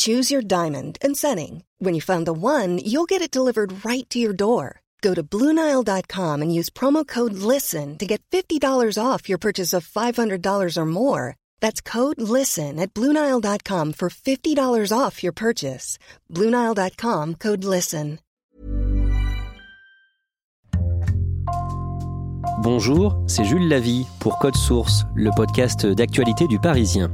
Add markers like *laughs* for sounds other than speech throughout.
Choose your diamond and setting. When you find the one, you'll get it delivered right to your door. Go to Bluenile.com and use promo code LISTEN to get $50 off your purchase of $500 or more. That's code LISTEN at Bluenile.com for $50 off your purchase. Bluenile.com code LISTEN. Bonjour, c'est Jules Lavie pour Code Source, le podcast d'actualité du Parisien.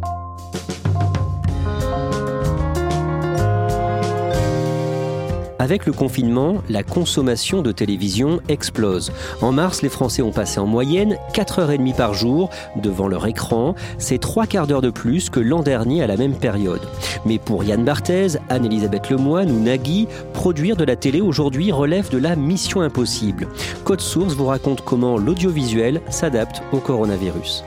Avec le confinement, la consommation de télévision explose. En mars, les Français ont passé en moyenne 4h30 par jour devant leur écran. C'est trois quarts d'heure de plus que l'an dernier à la même période. Mais pour Yann Barthez, Anne-Elisabeth Lemoine ou Nagui, produire de la télé aujourd'hui relève de la mission impossible. Code Source vous raconte comment l'audiovisuel s'adapte au coronavirus.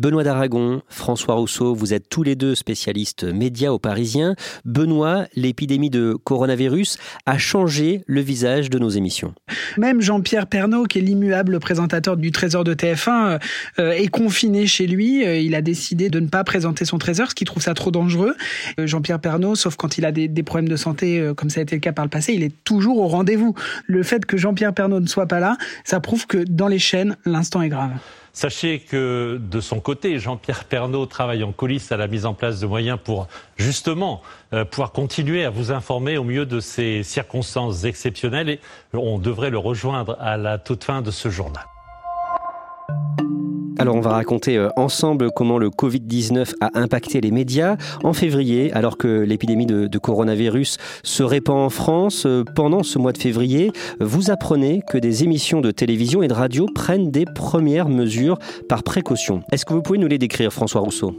Benoît d'Aragon, François Rousseau, vous êtes tous les deux spécialistes médias aux Parisiens. Benoît, l'épidémie de coronavirus a changé le visage de nos émissions. Même Jean-Pierre Pernaud, qui est l'immuable présentateur du Trésor de TF1, euh, est confiné chez lui. Euh, il a décidé de ne pas présenter son Trésor, parce qu'il trouve ça trop dangereux. Euh, Jean-Pierre Pernaud, sauf quand il a des problèmes de santé, comme ça a été le cas par le passé, il est toujours au rendez-vous. Le fait que Jean-Pierre Pernaud ne soit pas là, ça prouve que dans les chaînes, l'instant est grave. Sachez que de son côté, Jean-Pierre Pernaud travaille en coulisses à la mise en place de moyens pour justement euh, pouvoir continuer à vous informer au milieu de ces circonstances exceptionnelles et on devrait le rejoindre à la toute fin de ce journal. Alors on va raconter euh, ensemble comment le Covid-19 a impacté les médias. En février, alors que l'épidémie de, coronavirus se répand en France, euh, pendant ce mois de février, vous apprenez que des émissions de télévision et de radio prennent des premières mesures par précaution. Est-ce que vous pouvez nous les décrire, François Rousseau?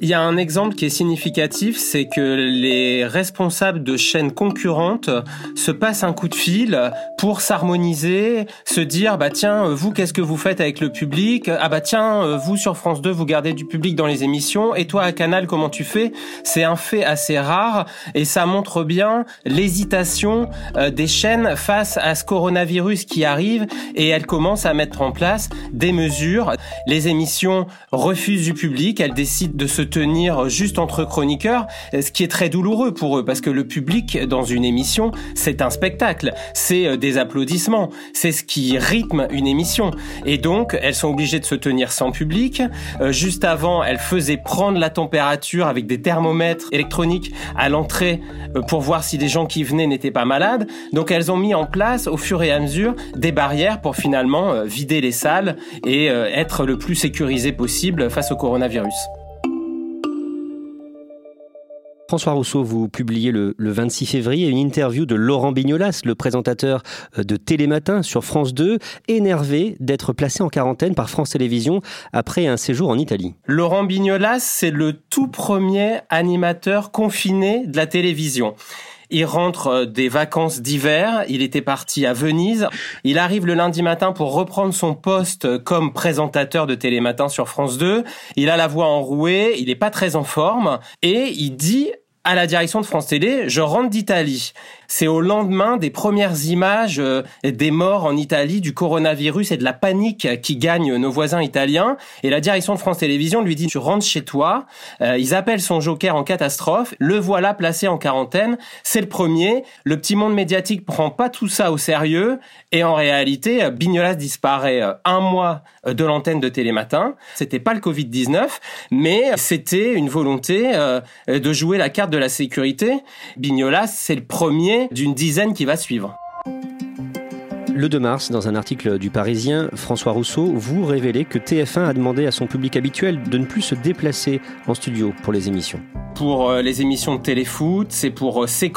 Il y a un exemple qui est significatif, c'est que les responsables de chaînes concurrentes se passent un coup de fil pour s'harmoniser, se dire bah tiens vous qu'est-ce que vous faites avec le public? Ah bah tiens vous sur France 2 vous gardez du public dans les émissions. Et toi à Canal comment tu fais? C'est un fait assez rare et ça montre bien l'hésitation euh, des chaînes face à ce coronavirus qui arrive et elles commencent à mettre en place des mesures. Les émissions refusent du public, elles décident de se tenir juste entre chroniqueurs, ce qui est très douloureux pour eux parce que le public dans une émission, c'est un spectacle, c'est euh, des applaudissements, c'est ce qui rythme une émission. Et donc, elles sont obligées de se tenir sans public. Euh, juste avant, elles faisaient prendre la température avec des thermomètres électroniques à l'entrée euh, pour voir si les gens qui venaient n'étaient pas malades. Donc, elles ont mis en place au fur et à mesure des barrières pour finalement vider les salles et être le plus sécurisé possible face au coronavirus. François Rousseau, vous publiez le, 26 février une interview de Laurent Bignolas, le présentateur euh, de Télématin sur France 2, énervé d'être placé en quarantaine par France Télévisions après un séjour en Italie. Laurent Bignolas, c'est le tout premier animateur confiné de la télévision. Il rentre euh, des vacances d'hiver, il était parti à Venise, il arrive le lundi matin pour reprendre son poste comme présentateur de Télématin sur France 2, il a la voix enrouée, il n'est pas très en forme, et il dit à la direction de France Télé, je rentre d'Italie. C'est au lendemain des premières images euh, des morts en Italie, du coronavirus et de la panique qui gagne nos voisins italiens. Et la direction de France Télévisions lui dit, tu rentres chez toi. Euh, ils appellent son joker en catastrophe. Le voilà placé en quarantaine. C'est le premier. Le petit monde médiatique prend pas tout ça au sérieux. Et en réalité, Bignolas disparaît euh, un mois de l'antenne de Télématin. C'était pas le Covid-19, mais c'était une volonté de jouer la carte de la sécurité. Bignolas, c'est le premier d'une dizaine qui va suivre. Le 2 mars, dans un article du Parisien, François Rousseau, vous révélez que TF1 a demandé à son public habituel de ne plus se déplacer en studio pour les émissions. Pour euh, les émissions de téléfoot, c'est pour euh, C'est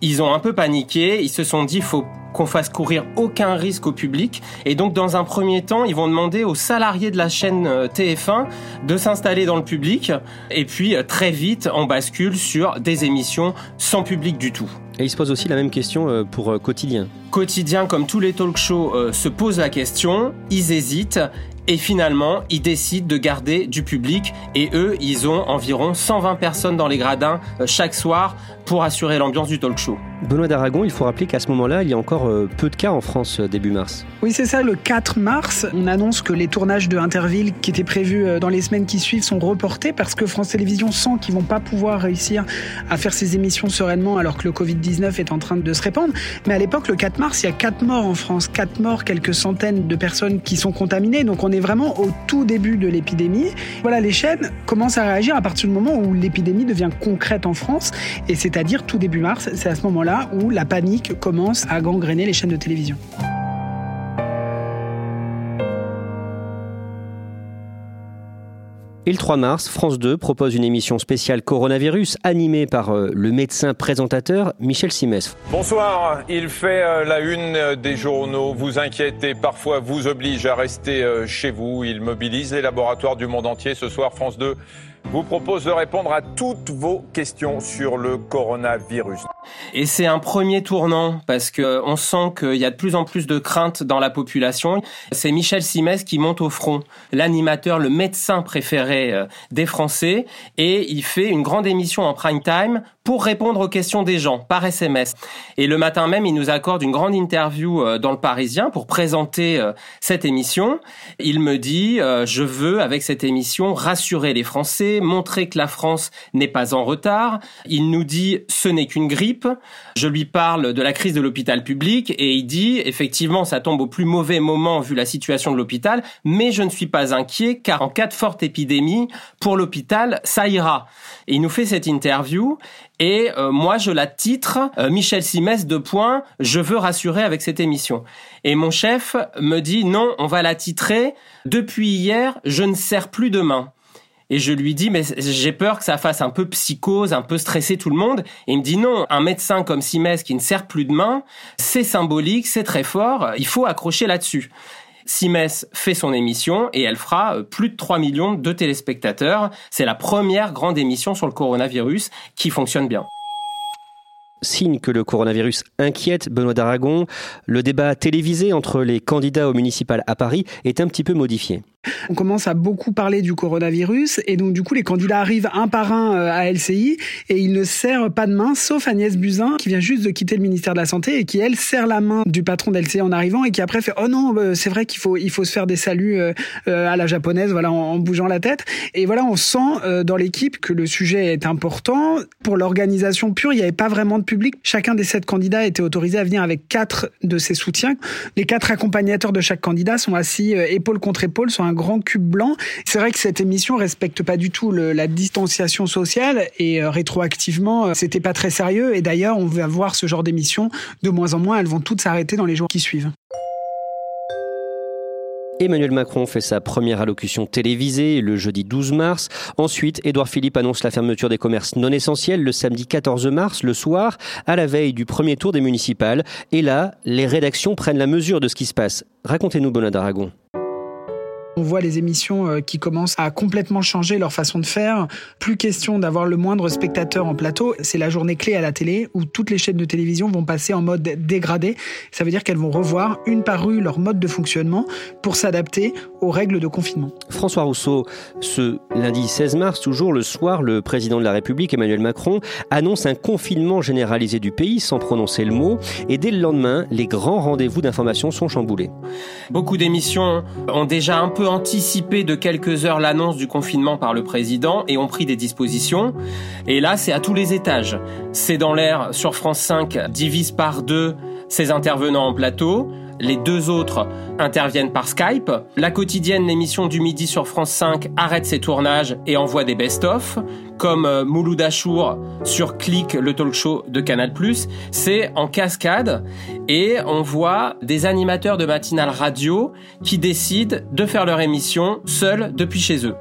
ils ont un peu paniqué, ils se sont dit faut qu'on fasse courir aucun risque au public. Et donc, dans un premier temps, ils vont demander aux salariés de la chaîne euh, TF1 de s'installer dans le public. Et puis, très vite, on bascule sur des émissions sans public du tout. Et ils se posent aussi la même question euh, pour Quotidien. Quotidien, comme tous les talk shows, se posent la question, ils hésitent et finalement, ils décident de garder du public et eux, ils ont environ 120 personnes dans les gradins chaque soir pour assurer l'ambiance du talk show. Benoît d'Aragon, il faut rappeler qu'à ce moment-là, il y a encore euh, peu de cas en France euh, début mars. Oui, c'est ça. Le 4 mars, on annonce que les tournages de Interville qui étaient prévus euh, dans les semaines qui suivent sont reportés parce que France Télévisions sent qu'ils vont pas pouvoir réussir à faire ces émissions sereinement alors que le Covid-19 est en train de se répandre. Mais à l'époque, le 4 mars, il y a 4 morts en France. 4 morts, quelques centaines de personnes qui sont contaminées. Donc on est vraiment au tout début de l'épidémie. Voilà, les chaînes commencent à réagir à partir du moment où l'épidémie devient concrète en France. Et c'est c'est-à-dire tout début mars. C'est à ce moment-là où la panique commence à gangréner les chaînes de télévision. Et le 3 mars, France 2 propose une émission spéciale coronavirus animée par euh, le médecin présentateur Michel Simès. Bonsoir, il fait euh, la une des journaux, vous inquiète et parfois vous oblige à rester euh, chez vous. Il mobilise les laboratoires du monde entier. Ce soir, France 2 vous propose de répondre à toutes vos questions sur le coronavirus. Et c'est un premier tournant parce que on sent qu'il y a de plus en plus de craintes dans la population. C'est Michel Simès qui monte au front, l'animateur, le médecin préféré euh, des Français, et il fait une grande émission en prime time pour répondre aux questions des gens par SMS. Et le matin même, il nous accorde une grande interview euh, dans le Parisien pour présenter euh, cette émission. Il me dit, je veux avec cette émission rassurer les Français, montrer que la France n'est pas en retard. Il nous dit, ce n'est qu'une grippe. Je lui parle de la crise de l'hôpital public et il dit, effectivement, ça tombe au plus mauvais moment vu la situation de l'hôpital, mais je ne suis pas inquiet car en cas de forte épidémie, pour l'hôpital, ça ira. Et il nous fait cette interview et euh, moi je la titre euh, Michel Simès de point je veux rassurer avec cette émission. Et mon chef me dit non, on va la titrer depuis hier, je ne sers plus demain. Et je lui dis, mais j'ai peur que ça fasse un peu psychose, un peu stresser tout le monde. Et il me dit, non, un médecin comme Simès qui ne sert plus de main, c'est symbolique, c'est très fort, il faut accrocher là-dessus. Simès fait son émission et elle fera euh, plus de 3 millions de téléspectateurs. C'est la première grande émission sur le coronavirus qui fonctionne bien signe que le coronavirus inquiète Benoît d'Aragon, le débat télévisé entre les candidats au municipal à Paris est un petit peu modifié. On commence à beaucoup parler du coronavirus et donc du coup les candidats arrivent un par un euh, à LCI et ils ne serrent pas de main sauf Agnès Buzyn qui vient juste de quitter le ministère de la Santé et qui elle serre la main du patron d'LCI en arrivant et qui après fait oh non euh, c'est vrai qu'il faut il faut se faire des saluts euh, à la japonaise voilà en, bougeant la tête. Et voilà on sent dans l'équipe que le sujet est important. Pour l'organisation pure il n'y avait pas vraiment de public. Chacun des sept candidats était autorisé à venir avec quatre de ses soutiens. Les quatre accompagnateurs de chaque candidat sont assis épaule contre épaule sur un grand cube blanc. C'est vrai que cette émission respecte pas du tout la distanciation sociale et euh, rétroactivement, euh, c'était pas très sérieux. Et d'ailleurs, on va voir ce genre d'émission de moins en moins. Elles vont toutes s'arrêter dans les jours qui suivent. Emmanuel Macron fait sa première allocution télévisée le jeudi 12 mars. Ensuite, Édouard Philippe annonce la fermeture des commerces non essentiels le samedi 14 mars, le soir, à la veille du premier tour des municipales. Et là, les rédactions prennent la mesure de ce qui se passe. Racontez-nous, Bonnard d'Aragon. On voit les émissions euh, qui commencent à complètement changer leur façon de faire. Plus question d'avoir le moindre spectateur en plateau. C'est la journée clé à la télé où toutes les chaînes de télévision vont passer en mode dégradé. Ça veut dire qu'elles vont revoir une par une leur mode de fonctionnement pour s'adapter aux règles de confinement. François Rousseau, ce lundi 16 mars, toujours le soir, le président de la République, Emmanuel Macron, annonce un confinement généralisé du pays sans prononcer le mot. Et dès le lendemain, les grands rendez-vous d'information sont chamboulés. Beaucoup d'émissions ont déjà un peu anticipé de quelques heures l'annonce du confinement par le président et ont pris des dispositions. Et là, c'est à tous les étages. C'est dans l'air sur France 5, divise par deux ses intervenants en plateau. Les deux autres interviennent par Skype. La quotidienne, l'émission du midi sur France 5, arrête ses tournages et envoie des best-of, comme euh, Mouloud Achour sur Click, le talk show de Canal+. C'est en cascade et on voit des animateurs de matinale radio qui décident de faire leur émission seuls depuis chez eux.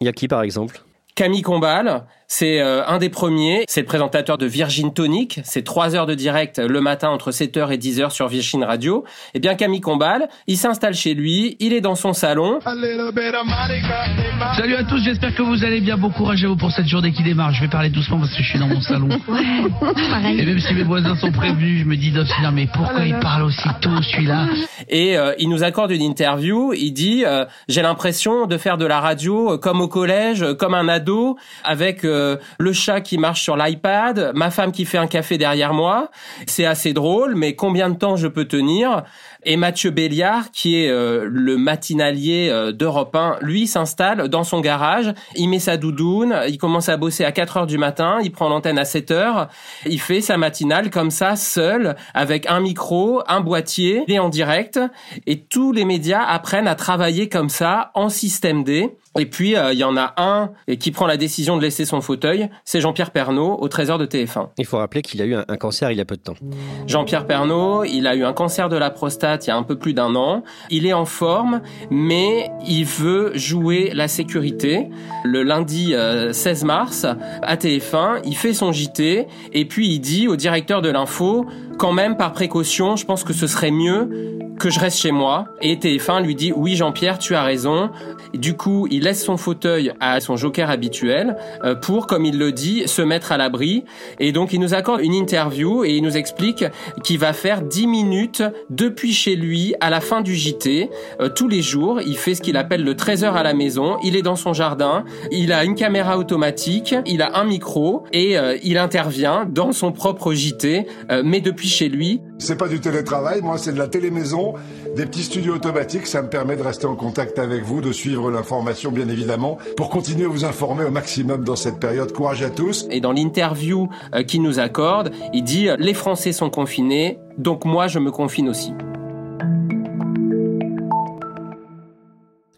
Il y a qui par exemple? Camille Combal, c'est euh, un des premiers. C'est le présentateur de Virgin Tonic. C'est trois heures de direct le matin entre 7h et 10h sur Virgin Radio. Eh bien, Camille Combal, il s'installe chez lui. Il est dans son salon. Salut à tous, j'espère que vous allez bien. Bon courage à vous pour cette journée qui démarre. Je vais parler doucement parce que je suis dans mon salon. *laughs* Et même si mes voisins sont prévenus, je me dis, non, mais pourquoi il parle aussi tôt celui-là? Et euh, il nous accorde une interview. Il dit, euh, j'ai l'impression de faire de la radio comme au collège, comme un ado, avec euh, le chat qui marche sur l'iPad, ma femme qui fait un café derrière moi. C'est assez drôle, mais combien de temps je peux tenir? Et Mathieu Béliard, qui est euh, le matinalier euh, d'Europe 1, lui s'installe dans son garage, il met sa doudoune, il commence à bosser à 4 heures du matin, il prend l'antenne à 7 heures, il fait sa matinale comme ça, seul, avec un micro, un boîtier, et en direct, et tous les médias apprennent à travailler comme ça, en système D. Et puis, euh, il y en a un qui prend la décision de laisser son fauteuil, c'est Jean-Pierre Pernaud, au Trésor de TF1. Il faut rappeler qu'il a eu un cancer il y a peu de temps. Jean-Pierre Pernaud, il a eu un cancer de la prostate il y a un peu plus d'un an. Il est en forme, mais il veut jouer la sécurité. Le lundi 16 euh, mars, à TF1, il fait son JT, et puis il dit au directeur de l'info, quand même, par précaution, je pense que ce serait mieux que je reste chez moi. Et TF1 lui dit oui Jean-Pierre, tu as raison. Du coup, il laisse son fauteuil à son joker habituel euh, pour, comme il le dit, se mettre à l'abri. Et donc, il nous accorde une interview et il nous explique qu'il va faire 10 minutes depuis chez lui à la fin du JT. Euh, tous les jours, il fait ce qu'il appelle le 13 heures à la maison. Il est dans son jardin. Il a une caméra automatique. Il a un micro et euh, il intervient dans son propre JT, mais depuis chez lui. C'est pas du télétravail, moi c'est de la télémaison, des petits studios automatiques, ça me permet de rester en contact avec vous, de suivre l'information bien évidemment, pour continuer à vous informer au maximum dans cette période. Courage à tous. Et dans l'interview euh, qu'il nous accorde, il dit les Français sont confinés, donc moi je me confine aussi.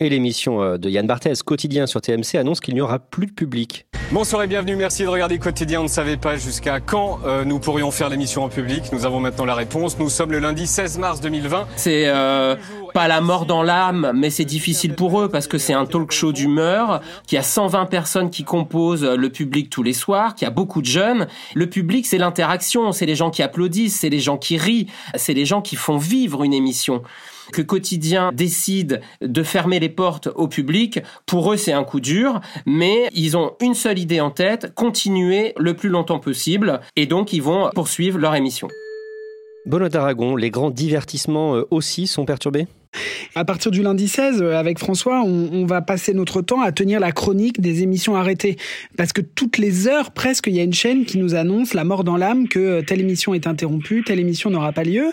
Et l'émission euh, de Yann Barthès, Quotidien sur TMC, annonce qu'il n'y aura plus de public. Bonsoir et bienvenue, merci de regarder Quotidien. On ne savait pas jusqu'à quand euh, nous pourrions faire l'émission en public. Nous avons maintenant la réponse. Nous sommes le lundi 16 mars 2020. C'est euh, pas la mort dans l'âme, mais c'est difficile pour eux parce que c'est un talk show d'humeur, qu'il y a 120 personnes qui composent le public tous les soirs, qu'il y a beaucoup de jeunes. Le public, c'est l'interaction, c'est les gens qui applaudissent, c'est les gens qui rient, c'est les gens qui font vivre une émission que Quotidien décide de fermer les portes au public, pour eux c'est un coup dur, mais ils ont une seule idée en tête, continuer le plus longtemps possible, et donc ils vont poursuivre leur émission. Benoît Aragon, les grands divertissements euh, aussi sont perturbés? À partir du lundi 16, euh, avec François, on, va passer notre temps à tenir la chronique des émissions arrêtées. Parce que toutes les heures, presque, il y a une chaîne qui nous annonce la mort dans l'âme que euh, telle émission est interrompue, telle émission n'aura pas lieu.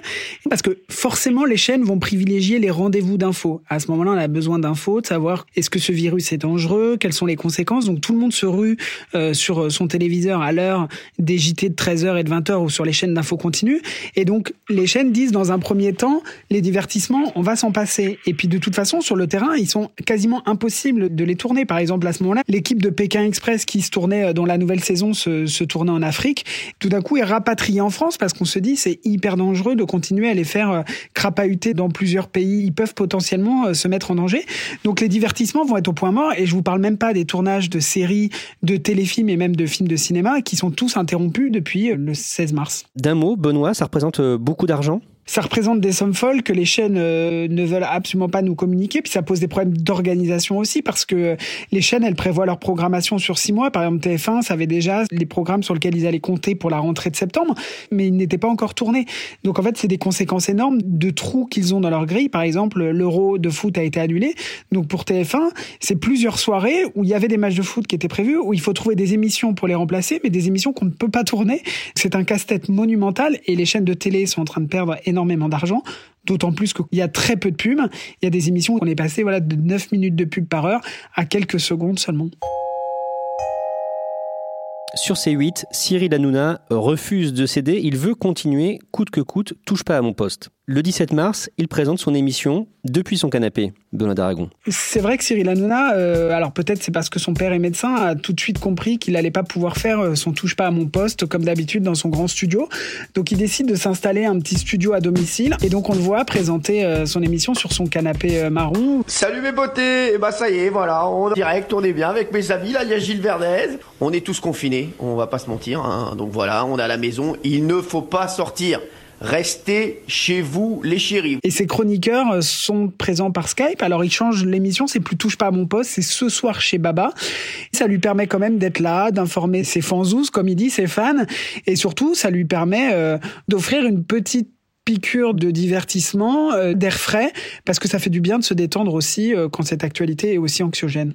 Parce que forcément, les chaînes vont privilégier les rendez-vous d'infos. À ce moment-là, on a besoin d'infos, de savoir est-ce que ce virus est dangereux, quelles sont les conséquences. Donc tout le monde se rue euh, sur son téléviseur à l'heure des JT de 13h et de 20h ou sur les chaînes d'infos continues. Et donc les chaînes disent dans un premier temps, les divertissements, on va s'en passer. Et puis de toute façon, sur le terrain, ils sont quasiment impossibles de les tourner. Par exemple, à ce moment-là, l'équipe de Pékin Express qui se tournait euh, dans la nouvelle saison se, se tournait en Afrique, tout d'un coup est rapatriée en France parce qu'on se dit c'est hyper dangereux de continuer à les faire euh, crapahuter dans plusieurs pays. Ils peuvent potentiellement euh, se mettre en danger. Donc les divertissements vont être au point mort. Et je vous parle même pas des tournages de séries, de téléfilms et même de films de cinéma qui sont tous interrompus depuis le 16 mars. D'un mot, Benoît, ça représente beaucoup d'argent? Ça représente des sommes folles que les chaînes euh, ne veulent absolument pas nous communiquer. Puis ça pose des problèmes d'organisation aussi parce que les chaînes, elles prévoient leur programmation sur six mois. Par exemple, TF1 savait déjà les programmes sur lesquels ils allaient compter pour la rentrée de septembre, mais ils n'étaient pas encore tournés. Donc en fait, c'est des conséquences énormes de trous qu'ils ont dans leur grille. Par exemple, l'Euro de foot a été annulé. Donc pour TF1, c'est plusieurs soirées où il y avait des matchs de foot qui étaient prévus, où il faut trouver des émissions pour les remplacer, mais des émissions qu'on ne peut pas tourner. C'est un casse-tête monumental et les chaînes de télé sont en train de perdre énormément d'argent, d'autant plus qu'il y a très peu de pubs. Il y a des émissions où on est passé voilà, de 9 minutes de pub par heure à quelques secondes seulement. Sur C8, Cyril Hanouna refuse de céder. Il veut continuer coûte que coûte, touche pas à mon poste. Le 17 mars, il présente son émission depuis son canapé, Benoît d'Aragon. C'est vrai que Cyril Hanouna, euh, alors peut-être c'est parce que son père est médecin, a tout de suite compris qu'il n'allait pas pouvoir faire euh, son touche pas à mon poste comme d'habitude dans son grand studio. Donc il décide de s'installer un petit studio à domicile et donc on le voit présenter euh, son émission sur son canapé marron. Salut mes beautés, et eh bah ben, ça y est, voilà, on est direct, on est bien avec mes amis, là il y a Gilles Verdez. On est tous confinés, on va pas se mentir, hein. donc voilà, on est à la maison, il ne faut pas sortir. Restez chez vous, les chéris. Et ces chroniqueurs sont présents par Skype. Alors, ils changent l'émission. C'est plus touche pas à mon poste. C'est ce soir chez Baba. Ça lui permet quand même d'être là, d'informer ses fanzous, comme il dit, ses fans. Et surtout, ça lui permet euh, d'offrir une petite piqûre de divertissement, euh, d'air frais, parce que ça fait du bien de se détendre aussi euh, quand cette actualité est aussi anxiogène.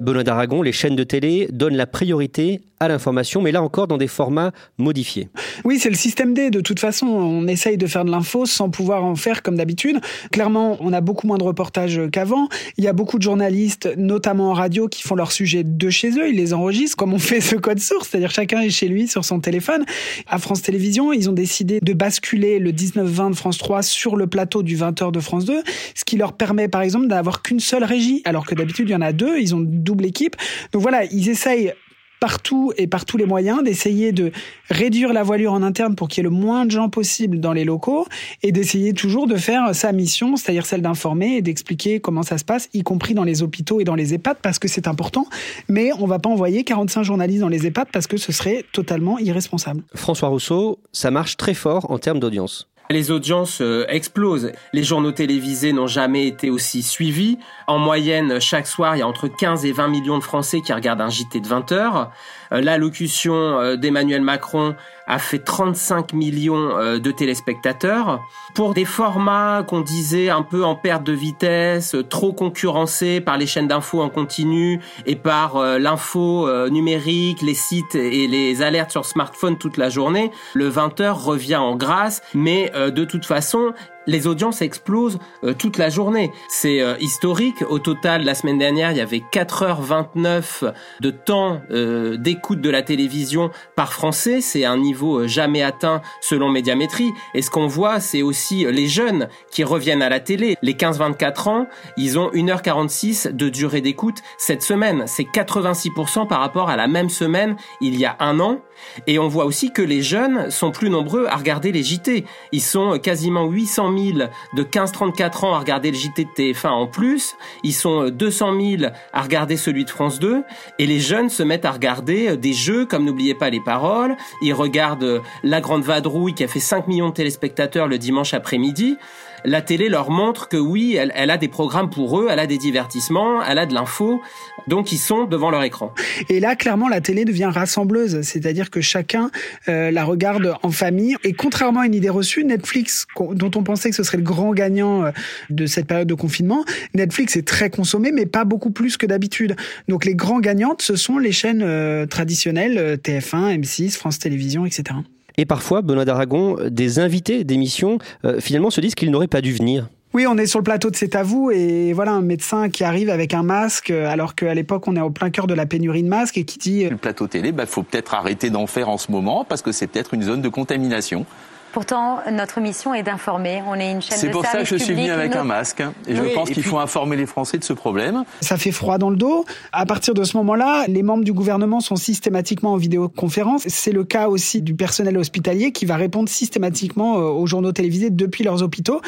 Benoît d'Aragon, les chaînes de télé donnent la priorité à l'information, mais là encore dans des formats modifiés. Oui, c'est le système D. De toute façon, on essaye de faire de l'info sans pouvoir en faire comme d'habitude. Clairement, on a beaucoup moins de reportages qu'avant. Il y a beaucoup de journalistes, notamment en radio, qui font leurs sujets de chez eux. Ils les enregistrent comme on fait ce code source, c'est-à-dire chacun est chez lui sur son téléphone. À France Télévisions, ils ont décidé de basculer le 19-20 de France 3 sur le plateau du 20h de France 2, ce qui leur permet par exemple d'avoir qu'une seule régie, alors que d'habitude il y en a deux. Ils ont double équipe. Donc voilà, ils essayent partout et par tous les moyens d'essayer de réduire la voilure en interne pour qu'il y ait le moins de gens possible dans les locaux et d'essayer toujours de faire sa mission, c'est-à-dire celle d'informer et d'expliquer comment ça se passe, y compris dans les hôpitaux et dans les EHPAD parce que c'est important. Mais on va pas envoyer 45 journalistes dans les EHPAD parce que ce serait totalement irresponsable. François Rousseau, ça marche très fort en termes d'audience. Les audiences euh, explosent. Les journaux télévisés n'ont jamais été aussi suivis. En moyenne, chaque soir, il y a entre 15 et 20 millions de Français qui regardent un JT de 20 heures. Euh, l'allocution euh, d'Emmanuel Macron a fait 35 millions euh, de téléspectateurs. Pour des formats qu'on disait un peu en perte de vitesse, trop concurrencés par les chaînes d'infos en continu et par l'info numérique, les sites et les alertes sur smartphone toute la journée, le 20h revient en grâce, mais de toute façon, les audiences explosent euh, toute la journée. C'est euh, historique. Au total, la semaine dernière, il y avait 4h29 de temps euh, d'écoute de la télévision par Français. C'est un niveau jamais atteint selon Médiamétrie. Et ce qu'on voit, c'est aussi les jeunes qui reviennent à la télé. Les 15-24 ans, ils ont 1h46 de durée d'écoute cette semaine. C'est 86% par rapport à la même semaine il y a un an. Et on voit aussi que les jeunes sont plus nombreux à regarder les JT. Ils sont quasiment 800 000 de 15-34 ans à regarder le JT de TF1 en plus. Ils sont 200 000 à regarder celui de France 2. Et les jeunes se mettent à regarder des jeux comme N'oubliez pas les paroles. Ils regardent La Grande Vadrouille qui a fait 5 millions de téléspectateurs le dimanche après-midi la télé leur montre que oui, elle, a des programmes pour eux, elle a des divertissements, elle a de l'info, donc ils sont devant leur écran. Et là, clairement, la télé devient rassembleuse, c'est-à-dire que chacun euh, la regarde en famille. Et contrairement à une idée reçue, Netflix, dont on pensait que ce serait le grand gagnant euh, de cette période de confinement, Netflix est très consommé, mais pas beaucoup plus que d'habitude. Donc les grands gagnantes, ce sont les chaînes euh, traditionnelles, TF1, M6, France Télévisions, etc. Et parfois, Benoît d'Aragon, des invités d'émissions, euh, finalement, se disent qu'ils n'auraient pas dû venir. Oui, on est sur le plateau de C'est à vous et voilà un médecin qui arrive avec un masque alors qu'à l'époque on est au plein cœur de la pénurie de masques et qui dit le plateau télé, il bah, faut peut-être arrêter d'en faire en ce moment parce que c'est peut-être une zone de contamination. Pourtant, notre mission est d'informer. On est une chaîne de C'est pour ça que je suis venu avec un masque. Et je pense qu'il faut informer les Français de ce problème. Ça fait froid dans le dos. À partir de ce moment-là, les membres du gouvernement sont systématiquement en vidéoconférence. C'est le cas aussi du personnel hospitalier qui va répondre systématiquement euh, aux journaux télévisés depuis leurs hôpitaux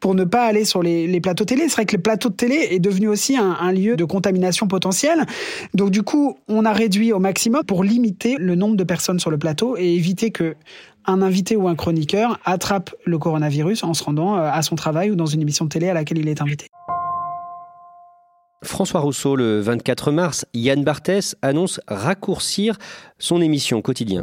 pour ne pas aller sur les, plateaux télé. C'est vrai que le plateau de télé est devenu aussi un, un lieu de contamination potentielle. Donc du coup, on a réduit au maximum pour limiter le nombre de personnes sur le plateau et éviter que un invité ou un chroniqueur attrape le coronavirus en se rendant euh, à son travail ou dans une émission de télé à laquelle il est invité. François Rousseau, le 24 mars, Yann Barthès annonce raccourcir son émission Quotidien.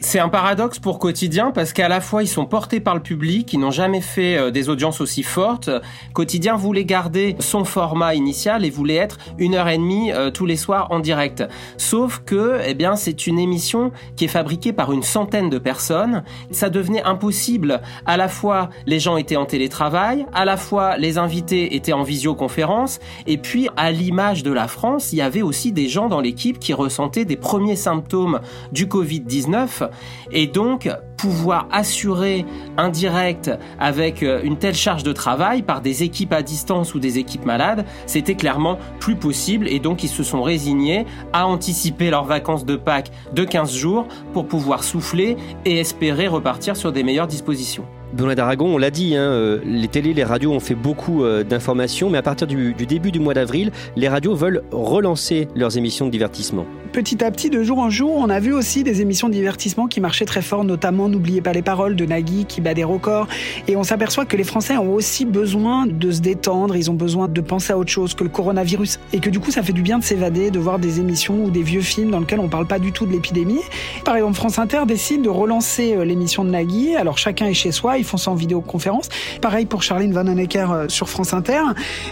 C'est un paradoxe pour Quotidien parce qu'à la fois ils sont portés par le public, ils n'ont jamais fait euh, des audiences aussi fortes. Quotidien voulait garder son format initial et voulait être une heure et demie euh, tous les soirs en direct. Sauf que, eh bien, c'est une émission qui est fabriquée par une centaine de personnes. Ça devenait impossible. À la fois les gens étaient en télétravail, à la fois les invités étaient en visioconférence, et puis à l'image de la France, il y avait aussi des gens dans l'équipe qui ressentaient des premiers symptômes du Covid-19 et donc pouvoir assurer un direct avec euh, une telle charge de travail par des équipes à distance ou des équipes malades, c'était clairement plus possible et donc ils se sont résignés à anticiper leurs vacances de Pâques de 15 jours pour pouvoir souffler et espérer repartir sur des meilleures dispositions. Benoît d'Aragon, on l'a dit, hein, euh, les télés, les radios ont fait beaucoup euh, d'informations, mais à partir du, du début du mois d'avril, les radios veulent relancer leurs émissions de divertissement. Petit à petit, de jour en jour, on a vu aussi des émissions de divertissement qui marchaient très fort, notamment N'oubliez pas les paroles de Nagui qui bat des records. Et on s'aperçoit que les Français ont aussi besoin de se détendre, ils ont besoin de penser à autre chose que le coronavirus. Et que du coup, ça fait du bien de s'évader, de voir des émissions ou des vieux films dans lesquels on parle pas du tout de l'épidémie. Par exemple, France Inter décide de relancer euh, l'émission de Nagui. Alors chacun est chez soi, ils font ça en vidéoconférence. Pareil pour Charline Vanhoenacker euh, sur France Inter.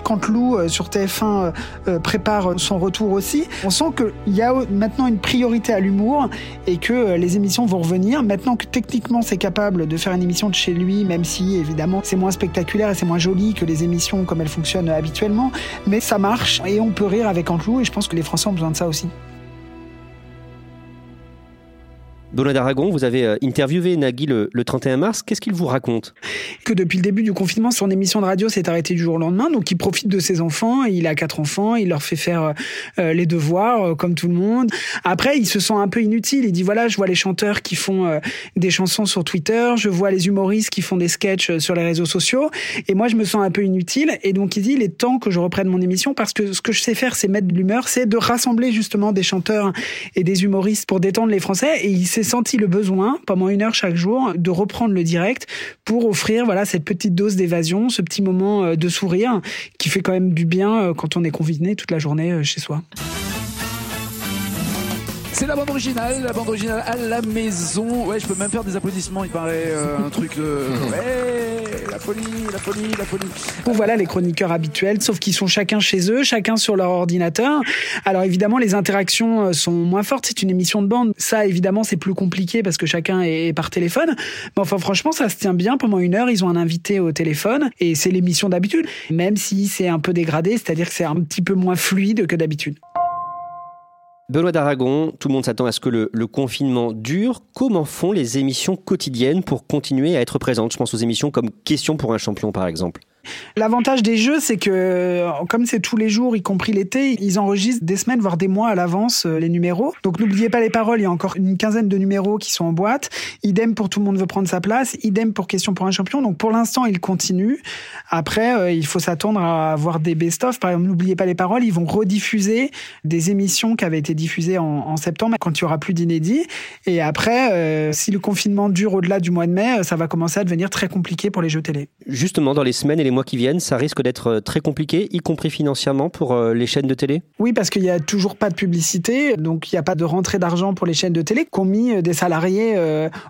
Quand Lou euh, sur TF1 prépare son retour aussi, on sent qu'il y a maintenant une priorité à l'humour et que euh, les émissions vont revenir. Maintenant que techniquement c'est capable de faire une émission de chez lui, même si évidemment c'est moins spectaculaire et c'est moins joli que les émissions comme elles fonctionnent habituellement, mais ça marche et on peut rire avec Antelou et je pense que les Français ont besoin de ça aussi. Benoît d'Aragon, vous avez euh, interviewé Nagui le, 31 mars. Qu'est-ce qu'il vous raconte? Que depuis le début du confinement, son émission de radio s'est arrêtée du jour au lendemain. Donc il profite de ses enfants. Il a quatre enfants. Il leur fait faire euh, euh, les devoirs comme tout le monde. Après, il se sent un peu inutile. Il dit voilà, je vois les chanteurs qui font des chansons sur Twitter. Je vois les humoristes qui font des sketchs sur les réseaux sociaux. Et moi, je me sens un peu inutile. Et donc il dit il est temps que je reprenne mon émission parce que ce que je sais faire, c'est mettre de l'humeur, c'est de rassembler justement des chanteurs et des humoristes pour détendre les Français. Et il s'est senti le besoin, pendant une heure chaque jour, de reprendre le direct pour offrir voilà cette petite dose d'évasion, ce petit moment euh, de sourire qui fait quand même du bien euh, quand on est confiné toute la journée euh, chez soi. C'est la bande originale, la bande originale à la maison. Ouais, je peux même faire des applaudissements, il paraît un truc de... *laughs* Ouais, la folie, la folie, la folie. Bon, voilà les chroniqueurs habituels, sauf qu'ils sont chacun chez eux, chacun sur leur ordinateur. Alors évidemment, les interactions euh, sont moins fortes. C'est une émission de bande. Ça, évidemment, c'est plus compliqué parce que chacun est par téléphone. Mais enfin, franchement, ça se tient bien. Pendant une heure, ils ont un invité au téléphone et c'est l'émission d'habitude, même si c'est un peu dégradé, c'est-à-dire que c'est un petit peu moins fluide que d'habitude. Benoît d'Aragon, tout le monde s'attend à ce que le, confinement dure. Comment font les émissions quotidiennes pour continuer à être présentes? Je pense aux émissions comme Question pour un champion, par exemple. L'avantage des jeux, c'est que comme c'est tous les jours, y compris l'été, ils enregistrent des semaines, voire des mois à l'avance euh, les numéros. Donc n'oubliez pas les paroles, il y a encore une quinzaine de numéros qui sont en boîte. Idem pour tout le monde veut prendre sa place, idem pour question pour un champion. Donc pour l'instant, ils continuent. Après, euh, il faut s'attendre à avoir des best-of. Par exemple, n'oubliez pas les paroles, ils vont rediffuser des émissions qui avaient été diffusées en, septembre quand il y aura plus d'inédits. Et après, euh, si le confinement dure au-delà du mois de mai, ça va commencer à devenir très compliqué pour les jeux télé. Justement, dans les semaines et les mois qui viennent, ça risque d'être euh, très compliqué, y compris financièrement pour euh, les chaînes de télé Oui, parce qu'il n'y a toujours pas de publicité, donc il n'y a pas de rentrée d'argent pour les chaînes de télé qui ont mis euh, des salariés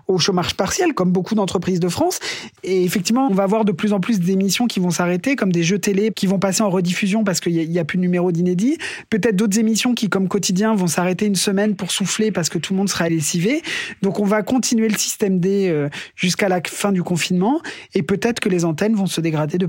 au chômage partiel, comme beaucoup d'entreprises de France. Et effectivement, on va avoir de plus en plus d'émissions qui vont s'arrêter, comme des jeux télé qui vont passer en rediffusion parce qu'il n'y a, plus de numéro d'inédit. Peut-être d'autres émissions qui, comme quotidien, vont s'arrêter une semaine pour souffler parce que tout le monde sera lessivé. Donc on va continuer le système D jusqu'à la fin du confinement et peut-être que les antennes vont se dégrader de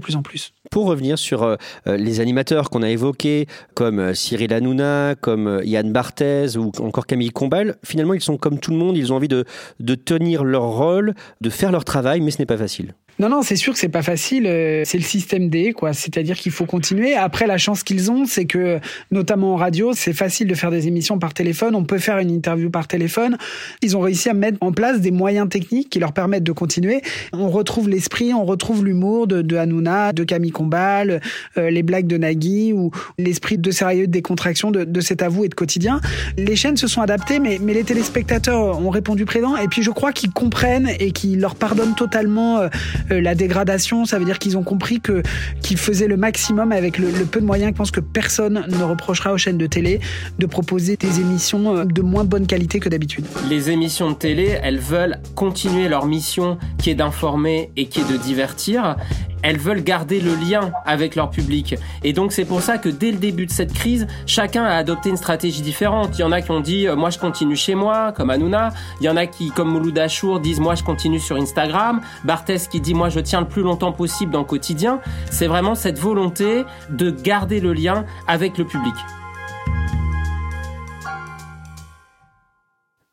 Pour revenir sur euh, euh, les animateurs qu'on a évoqués, comme euh, Cyril Hanouna, comme Yann Barthez ou encore Camille Combal, finalement ils sont comme tout le monde, ils ont envie de tenir leur rôle, de faire leur travail, mais ce n'est pas facile. Non, non, c'est sûr que c'est pas facile. Euh, c'est le système D, quoi. C'est-à-dire qu'il faut continuer. Après, la chance qu'ils ont, c'est que, notamment en radio, c'est facile de faire des émissions par téléphone. On peut faire une interview par téléphone. Ils ont réussi à mettre en place des moyens techniques qui leur permettent de continuer. On retrouve l'esprit, on retrouve l'humour de, de Hanouna, de Camille Combal, euh, les blagues de Nagui ou l'esprit de sérieux, de décontraction de, de cet avou et de quotidien. Les chaînes se sont adaptées, mais, mais les téléspectateurs ont répondu présent. Et puis, je crois qu'ils comprennent et qu'ils leur pardonnent totalement euh, la dégradation, ça veut dire qu'ils ont compris que qu'ils faisaient le maximum avec le, peu de moyens. Je pense que personne ne reprochera aux chaînes de télé de proposer des émissions euh, de moins bonne qualité que d'habitude. Les émissions de télé, elles veulent continuer leur mission qui est d'informer et qui est de divertir. Elles veulent garder le lien avec leur public. Et donc c'est pour ça que dès le début de cette crise, chacun a adopté une stratégie différente. Il y en a qui ont dit euh, moi je continue chez moi, comme Hanouna. Il y en a qui, comme Mouloud Achour, disent moi je continue sur Instagram. Barthès qui dit moi je tiens le plus longtemps possible dans le quotidien. C'est vraiment cette volonté de garder le lien avec le public.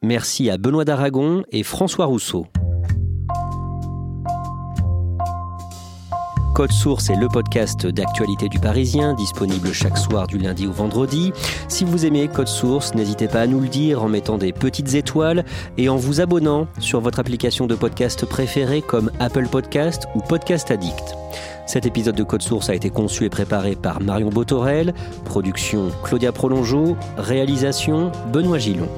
Merci à Benoît d'Aragon et François Rousseau. Code Source est le podcast d'actualité du Parisien, disponible chaque soir du lundi au vendredi. Si vous aimez Code Source, n'hésitez pas à nous le dire en mettant des petites étoiles et en vous abonnant sur votre application de podcast préférée comme Apple Podcast ou Podcast Addict. Cet épisode de Code Source a été conçu et préparé par Marion Botorel, production Claudia Prolongeau, réalisation Benoît Gillon.